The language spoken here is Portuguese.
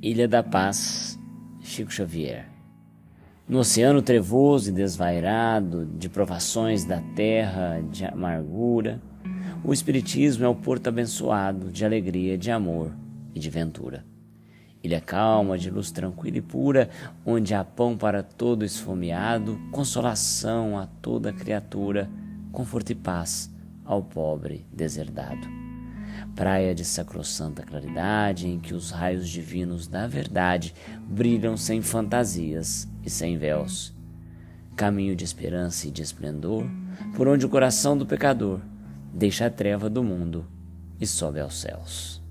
Ilha da Paz, Chico Xavier. No oceano trevoso e desvairado de provações da terra, de amargura, o Espiritismo é o porto abençoado de alegria, de amor e de ventura. Ilha calma, de luz tranquila e pura, onde há pão para todo esfomeado, consolação a toda criatura, conforto e paz ao pobre deserdado praia de sacrossanta claridade em que os raios divinos da verdade brilham sem fantasias e sem véus. Caminho de esperança e de esplendor, por onde o coração do pecador deixa a treva do mundo e sobe aos céus.